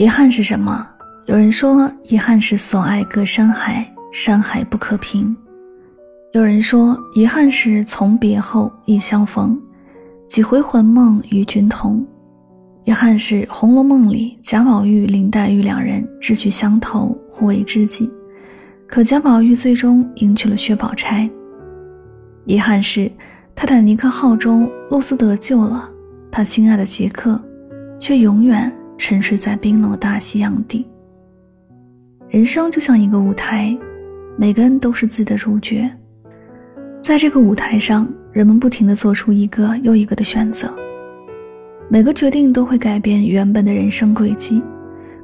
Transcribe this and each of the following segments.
遗憾是什么？有人说，遗憾是所爱隔山海，山海不可平；有人说，遗憾是从别后亦相逢，几回魂梦与君同。遗憾是《红楼梦》里贾宝玉、林黛玉两人志趣相投，互为知己，可贾宝玉最终迎娶了薛宝钗。遗憾是泰坦尼克号中露丝得救了，他心爱的杰克，却永远。沉睡在冰冷的大西洋底。人生就像一个舞台，每个人都是自己的主角。在这个舞台上，人们不停地做出一个又一个的选择，每个决定都会改变原本的人生轨迹。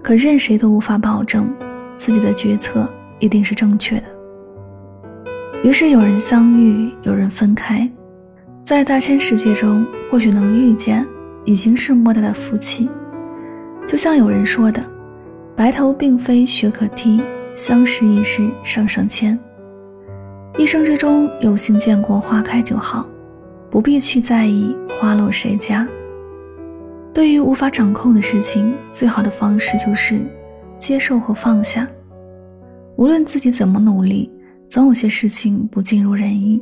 可任谁都无法保证自己的决策一定是正确的。于是有人相遇，有人分开，在大千世界中，或许能遇见，已经是莫大的福气。就像有人说的，白头并非雪可替，相识已是上上签。一生之中有幸见过花开就好，不必去在意花落谁家。对于无法掌控的事情，最好的方式就是接受和放下。无论自己怎么努力，总有些事情不尽如人意。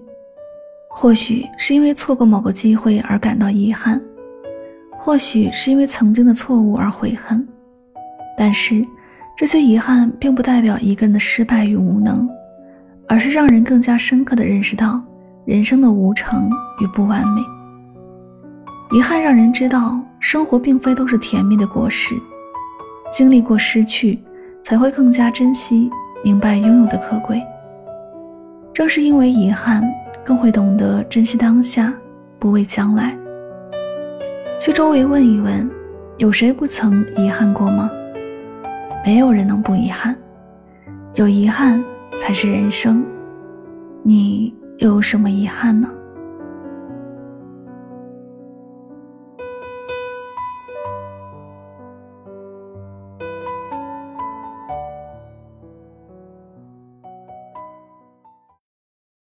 或许是因为错过某个机会而感到遗憾。或许是因为曾经的错误而悔恨，但是这些遗憾并不代表一个人的失败与无能，而是让人更加深刻的认识到人生的无常与不完美。遗憾让人知道生活并非都是甜蜜的果实，经历过失去，才会更加珍惜，明白拥有的可贵。正是因为遗憾，更会懂得珍惜当下，不畏将来。去周围问一问，有谁不曾遗憾过吗？没有人能不遗憾，有遗憾才是人生。你又有什么遗憾呢？